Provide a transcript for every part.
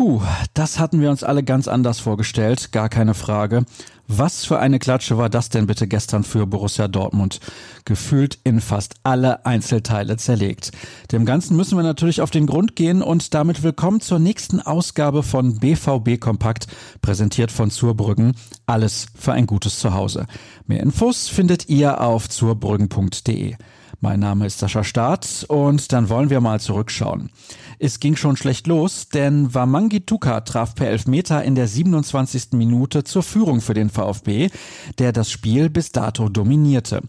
Puh, das hatten wir uns alle ganz anders vorgestellt, gar keine Frage. Was für eine Klatsche war das denn bitte gestern für Borussia Dortmund? Gefühlt in fast alle Einzelteile zerlegt. Dem Ganzen müssen wir natürlich auf den Grund gehen und damit willkommen zur nächsten Ausgabe von BVB Kompakt, präsentiert von Zurbrüggen. Alles für ein gutes Zuhause. Mehr Infos findet ihr auf zurbrüggen.de. Mein Name ist Sascha Staat und dann wollen wir mal zurückschauen. Es ging schon schlecht los, denn Wamangi Tuka traf per Elfmeter in der 27. Minute zur Führung für den VfB, der das Spiel bis dato dominierte.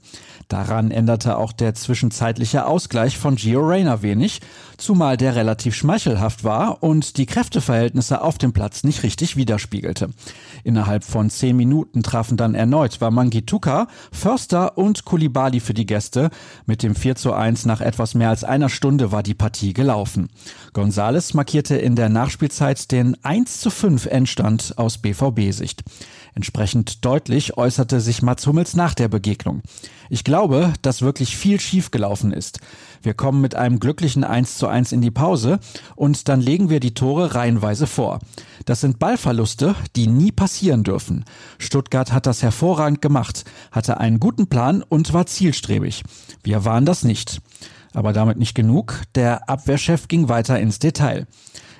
Daran änderte auch der zwischenzeitliche Ausgleich von Gio Reyna wenig, zumal der relativ schmeichelhaft war und die Kräfteverhältnisse auf dem Platz nicht richtig widerspiegelte. Innerhalb von zehn Minuten trafen dann erneut Wamangi Tuka, Förster und Kulibali für die Gäste. Mit dem 4 zu 1 nach etwas mehr als einer Stunde war die Partie gelaufen. Gonzales markierte in der Nachspielzeit den 1 zu 5 Endstand aus BVB-Sicht. Entsprechend deutlich äußerte sich Mats Hummels nach der Begegnung. Ich glaube, dass wirklich viel schiefgelaufen ist. Wir kommen mit einem glücklichen 1 zu 1 in die Pause und dann legen wir die Tore reihenweise vor. Das sind Ballverluste, die nie passieren dürfen. Stuttgart hat das hervorragend gemacht, hatte einen guten Plan und war zielstrebig. Wir waren das nicht. Aber damit nicht genug. Der Abwehrchef ging weiter ins Detail.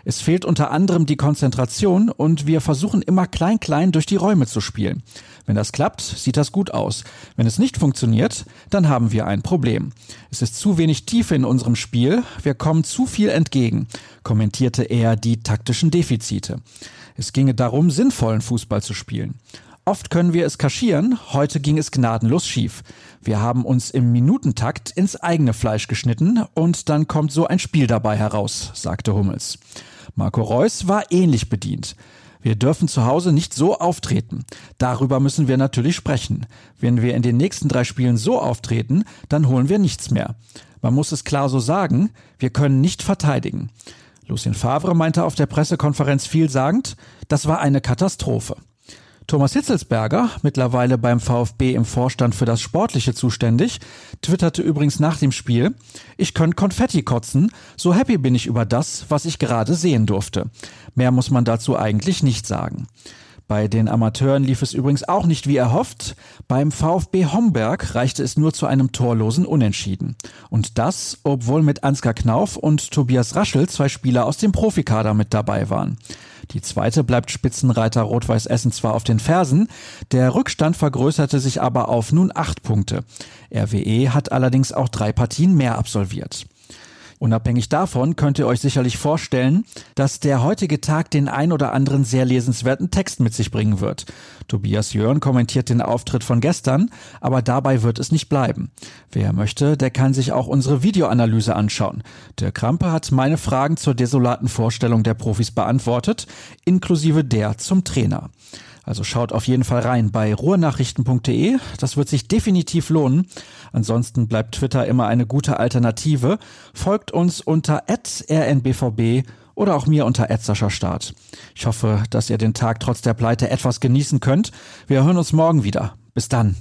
Es fehlt unter anderem die Konzentration und wir versuchen immer klein-klein durch die Räume zu spielen. Wenn das klappt, sieht das gut aus. Wenn es nicht funktioniert, dann haben wir ein Problem. Es ist zu wenig Tiefe in unserem Spiel, wir kommen zu viel entgegen, kommentierte er die taktischen Defizite. Es ginge darum, sinnvollen Fußball zu spielen. Oft können wir es kaschieren, heute ging es gnadenlos schief. Wir haben uns im Minutentakt ins eigene Fleisch geschnitten und dann kommt so ein Spiel dabei heraus, sagte Hummels. Marco Reus war ähnlich bedient. Wir dürfen zu Hause nicht so auftreten. Darüber müssen wir natürlich sprechen. Wenn wir in den nächsten drei Spielen so auftreten, dann holen wir nichts mehr. Man muss es klar so sagen, wir können nicht verteidigen. Lucien Favre meinte auf der Pressekonferenz vielsagend, das war eine Katastrophe. Thomas Hitzelsberger, mittlerweile beim VfB im Vorstand für das Sportliche zuständig, twitterte übrigens nach dem Spiel, ich könnte Konfetti kotzen, so happy bin ich über das, was ich gerade sehen durfte. Mehr muss man dazu eigentlich nicht sagen. Bei den Amateuren lief es übrigens auch nicht wie erhofft. Beim VfB Homberg reichte es nur zu einem torlosen Unentschieden. Und das, obwohl mit Ansgar Knauf und Tobias Raschel zwei Spieler aus dem Profikader mit dabei waren. Die zweite bleibt Spitzenreiter Rot-Weiß Essen zwar auf den Fersen, der Rückstand vergrößerte sich aber auf nun acht Punkte. RWE hat allerdings auch drei Partien mehr absolviert. Unabhängig davon könnt ihr euch sicherlich vorstellen, dass der heutige Tag den ein oder anderen sehr lesenswerten Text mit sich bringen wird. Tobias Jörn kommentiert den Auftritt von gestern, aber dabei wird es nicht bleiben. Wer möchte, der kann sich auch unsere Videoanalyse anschauen. Der Krampe hat meine Fragen zur desolaten Vorstellung der Profis beantwortet, inklusive der zum Trainer. Also schaut auf jeden Fall rein bei ruhrnachrichten.de. Das wird sich definitiv lohnen. Ansonsten bleibt Twitter immer eine gute Alternative. Folgt uns unter rnbvb oder auch mir unter Start. Ich hoffe, dass ihr den Tag trotz der Pleite etwas genießen könnt. Wir hören uns morgen wieder. Bis dann.